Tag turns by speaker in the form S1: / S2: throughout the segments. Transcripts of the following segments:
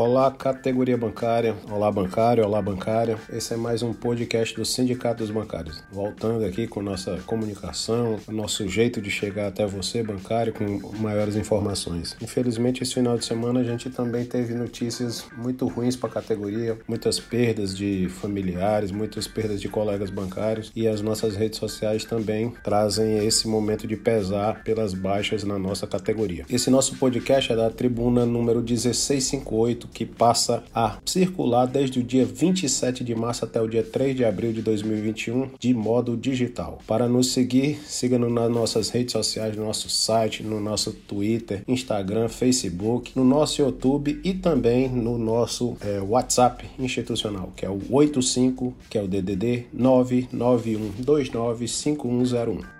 S1: Olá, categoria bancária. Olá, bancário. Olá, bancária. Esse é mais um podcast do Sindicato dos Bancários. Voltando aqui com nossa comunicação, nosso jeito de chegar até você, bancário, com maiores informações. Infelizmente, esse final de semana a gente também teve notícias muito ruins para a categoria, muitas perdas de familiares, muitas perdas de colegas bancários e as nossas redes sociais também trazem esse momento de pesar pelas baixas na nossa categoria. Esse nosso podcast é da tribuna número 1658 que passa a circular desde o dia 27 de março até o dia 3 de abril de 2021 de modo digital. Para nos seguir, siga-nos nas nossas redes sociais, no nosso site, no nosso Twitter, Instagram, Facebook, no nosso YouTube e também no nosso é, WhatsApp institucional, que é o 85, que é o DDD 991295101.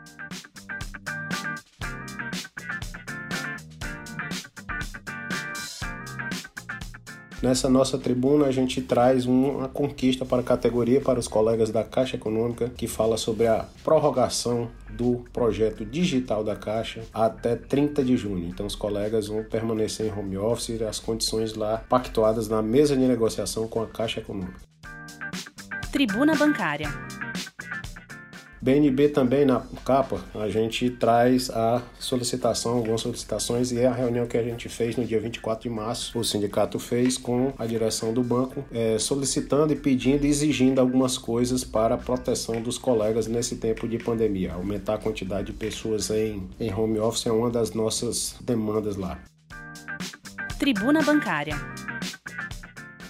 S1: Nessa nossa tribuna, a gente traz uma conquista para a categoria, para os colegas da Caixa Econômica, que fala sobre a prorrogação do projeto digital da Caixa até 30 de junho. Então, os colegas vão permanecer em home office as condições lá pactuadas na mesa de negociação com a Caixa Econômica.
S2: Tribuna Bancária.
S1: BNB também na capa, a gente traz a solicitação, algumas solicitações e é a reunião que a gente fez no dia 24 de março, o sindicato fez com a direção do banco, é, solicitando e pedindo e exigindo algumas coisas para a proteção dos colegas nesse tempo de pandemia. Aumentar a quantidade de pessoas em, em home office é uma das nossas demandas lá.
S2: Tribuna Bancária.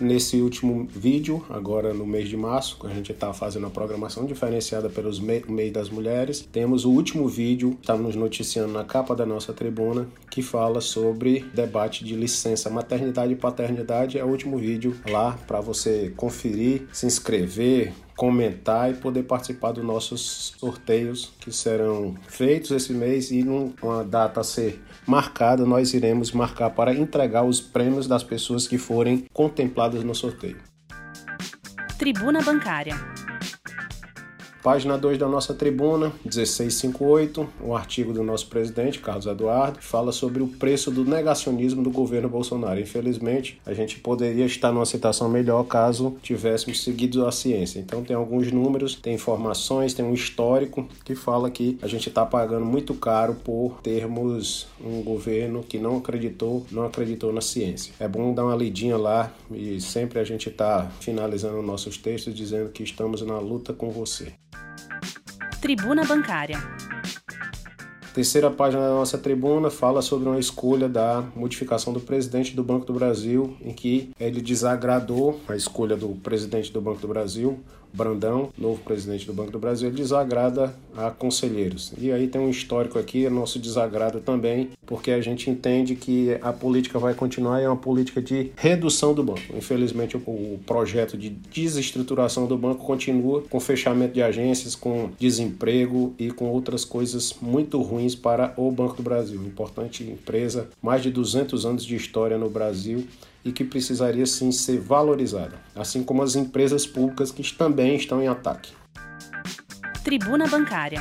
S1: Nesse último vídeo, agora no mês de março, a gente está fazendo a programação diferenciada pelos me das mulheres. Temos o último vídeo, estamos nos noticiando na capa da nossa tribuna, que fala sobre debate de licença maternidade e paternidade. É o último vídeo lá para você conferir, se inscrever, comentar e poder participar dos nossos sorteios que serão feitos esse mês e numa data a ser marcada, nós iremos marcar para entregar os prêmios das pessoas que forem contempladas no sorteio.
S2: Tribuna Bancária.
S1: Página 2 da nossa tribuna, 1658, um artigo do nosso presidente, Carlos Eduardo, fala sobre o preço do negacionismo do governo Bolsonaro. Infelizmente, a gente poderia estar numa situação melhor caso tivéssemos seguido a ciência. Então, tem alguns números, tem informações, tem um histórico que fala que a gente está pagando muito caro por termos um governo que não acreditou, não acreditou na ciência. É bom dar uma lidinha lá e sempre a gente está finalizando nossos textos dizendo que estamos na luta com você.
S2: Tribuna Bancária.
S1: Terceira página da nossa tribuna fala sobre uma escolha da modificação do presidente do Banco do Brasil, em que ele desagradou a escolha do presidente do Banco do Brasil, Brandão, novo presidente do Banco do Brasil, desagrada a conselheiros. E aí tem um histórico aqui, é nosso desagrado também, porque a gente entende que a política vai continuar e é uma política de redução do banco. Infelizmente, o projeto de desestruturação do banco continua com fechamento de agências, com desemprego e com outras coisas muito ruins para o Banco do Brasil. Importante empresa, mais de 200 anos de história no Brasil e que precisaria sim ser valorizada, assim como as empresas públicas que também estão em ataque.
S2: Tribuna Bancária.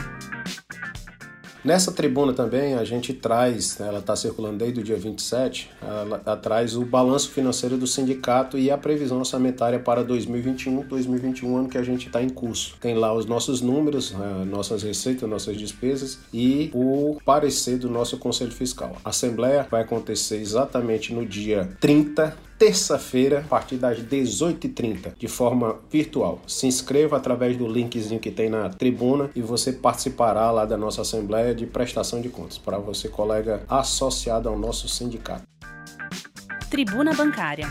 S1: Nessa tribuna também a gente traz, né, ela está circulando desde o dia 27, ela, ela traz o balanço financeiro do sindicato e a previsão orçamentária para 2021, 2021 ano que a gente está em curso. Tem lá os nossos números, né, nossas receitas, nossas despesas e o parecer do nosso Conselho Fiscal. A Assembleia vai acontecer exatamente no dia 30 terça-feira, a partir das 18h30, de forma virtual. Se inscreva através do linkzinho que tem na tribuna e você participará lá da nossa Assembleia de Prestação de Contas, para você, colega associado ao nosso sindicato.
S2: Tribuna Bancária.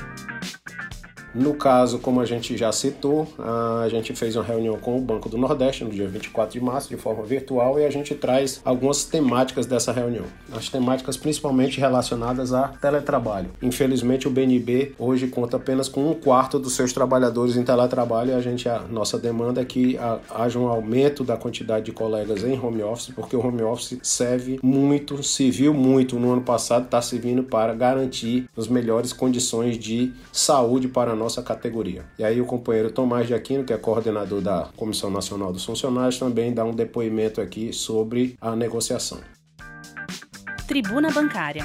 S1: No caso, como a gente já citou, a gente fez uma reunião com o Banco do Nordeste no dia 24 de março, de forma virtual, e a gente traz algumas temáticas dessa reunião. As temáticas principalmente relacionadas a teletrabalho. Infelizmente, o BNB hoje conta apenas com um quarto dos seus trabalhadores em teletrabalho, e a gente, a nossa demanda é que haja um aumento da quantidade de colegas em home office, porque o home office serve muito, se viu muito no ano passado, está servindo para garantir as melhores condições de saúde para nós nossa categoria. E aí o companheiro Tomás de Aquino, que é coordenador da Comissão Nacional dos Funcionários, também dá um depoimento aqui sobre a negociação.
S2: Tribuna Bancária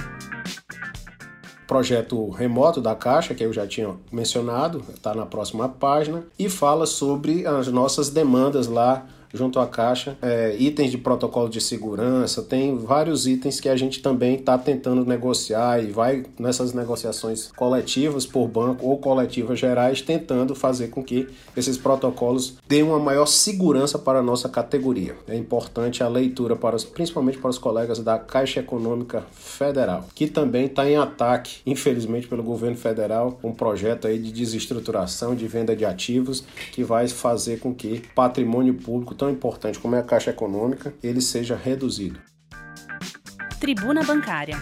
S1: projeto remoto da Caixa, que eu já tinha mencionado, está na próxima página, e fala sobre as nossas demandas lá junto à Caixa, é, itens de protocolo de segurança, tem vários itens que a gente também está tentando negociar e vai nessas negociações coletivas por banco ou coletivas gerais, tentando fazer com que esses protocolos deem uma maior segurança para a nossa categoria. É importante a leitura, para os, principalmente para os colegas da Caixa Econômica Federal, que também está em ataque, infelizmente, pelo governo federal, um projeto aí de desestruturação, de venda de ativos, que vai fazer com que patrimônio público tão importante como é a Caixa Econômica, ele seja reduzido.
S2: Tribuna Bancária.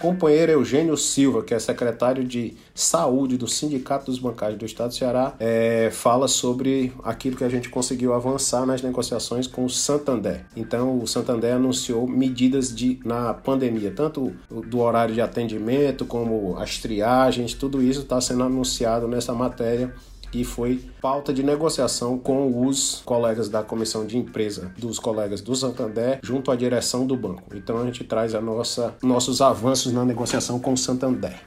S1: Companheiro Eugênio Silva, que é secretário de Saúde do Sindicato dos Bancários do Estado do Ceará, é, fala sobre aquilo que a gente conseguiu avançar nas negociações com o Santander. Então, o Santander anunciou medidas de, na pandemia, tanto do horário de atendimento como as triagens, tudo isso está sendo anunciado nessa matéria e foi pauta de negociação com os colegas da comissão de empresa dos colegas do Santander junto à direção do banco. Então a gente traz a nossa nossos avanços na negociação com o Santander.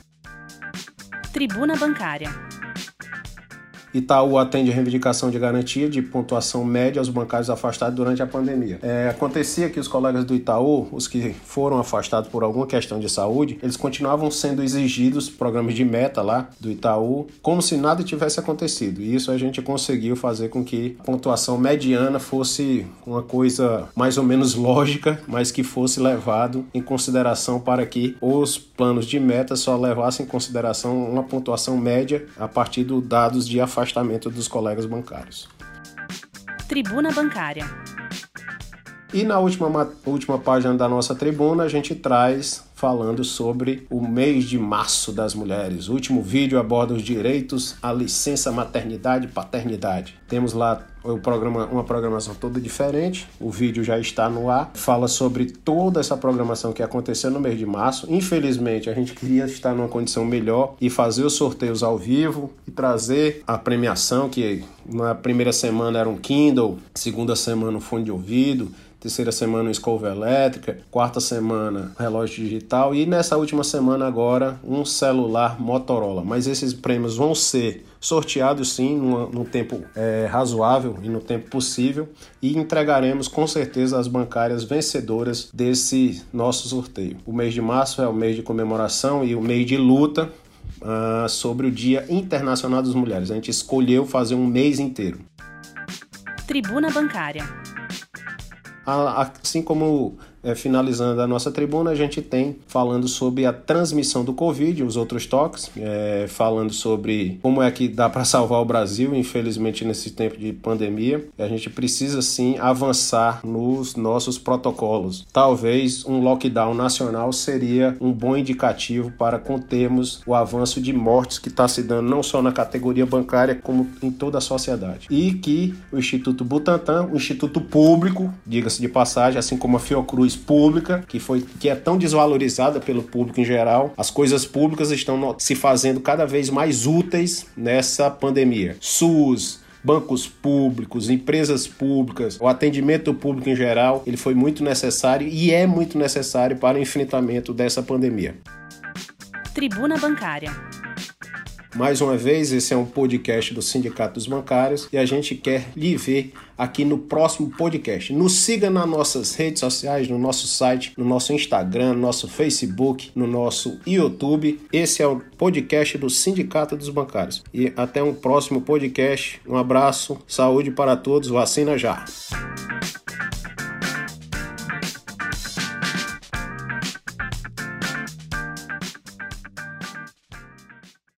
S2: Tribuna Bancária.
S1: Itaú atende reivindicação de garantia de pontuação média aos bancários afastados durante a pandemia. É, acontecia que os colegas do Itaú, os que foram afastados por alguma questão de saúde, eles continuavam sendo exigidos programas de meta lá do Itaú, como se nada tivesse acontecido. E isso a gente conseguiu fazer com que a pontuação mediana fosse uma coisa mais ou menos lógica, mas que fosse levado em consideração para que os planos de meta só levassem em consideração uma pontuação média a partir dos dados de afastamento afastamento dos colegas bancários.
S2: Tribuna Bancária.
S1: E na última, última página da nossa tribuna, a gente traz falando sobre o mês de março das mulheres. O último vídeo aborda os direitos à licença maternidade e paternidade. Temos lá o programa, uma programação toda diferente. O vídeo já está no ar. Fala sobre toda essa programação que aconteceu no mês de março. Infelizmente, a gente queria estar numa condição melhor e fazer os sorteios ao vivo e trazer a premiação que na primeira semana era um Kindle, segunda semana um fone de ouvido, terceira semana escova elétrica, quarta semana relógio digital e nessa última semana agora um celular Motorola. Mas esses prêmios vão ser sorteados sim numa, num tempo é, razoável e no tempo possível e entregaremos com certeza as bancárias vencedoras desse nosso sorteio. O mês de março é o mês de comemoração e o mês de luta uh, sobre o Dia Internacional das Mulheres. A gente escolheu fazer um mês inteiro.
S2: Tribuna Bancária.
S1: Assim como é, finalizando a nossa tribuna, a gente tem falando sobre a transmissão do Covid, os outros toques, é, falando sobre como é que dá para salvar o Brasil, infelizmente, nesse tempo de pandemia. A gente precisa sim avançar nos nossos protocolos. Talvez um lockdown nacional seria um bom indicativo para contermos o avanço de mortes que está se dando não só na categoria bancária, como em toda a sociedade. E que o Instituto Butantan, o instituto público, diga-se de passagem, assim como a Fiocruz, pública, que foi que é tão desvalorizada pelo público em geral. As coisas públicas estão se fazendo cada vez mais úteis nessa pandemia. SUS, bancos públicos, empresas públicas, o atendimento público em geral, ele foi muito necessário e é muito necessário para o enfrentamento dessa pandemia.
S2: Tribuna Bancária.
S1: Mais uma vez, esse é um podcast do Sindicato dos Bancários e a gente quer lhe ver aqui no próximo podcast. Nos siga nas nossas redes sociais, no nosso site, no nosso Instagram, no nosso Facebook, no nosso YouTube. Esse é o podcast do Sindicato dos Bancários. E até um próximo podcast. Um abraço, saúde para todos, vacina já.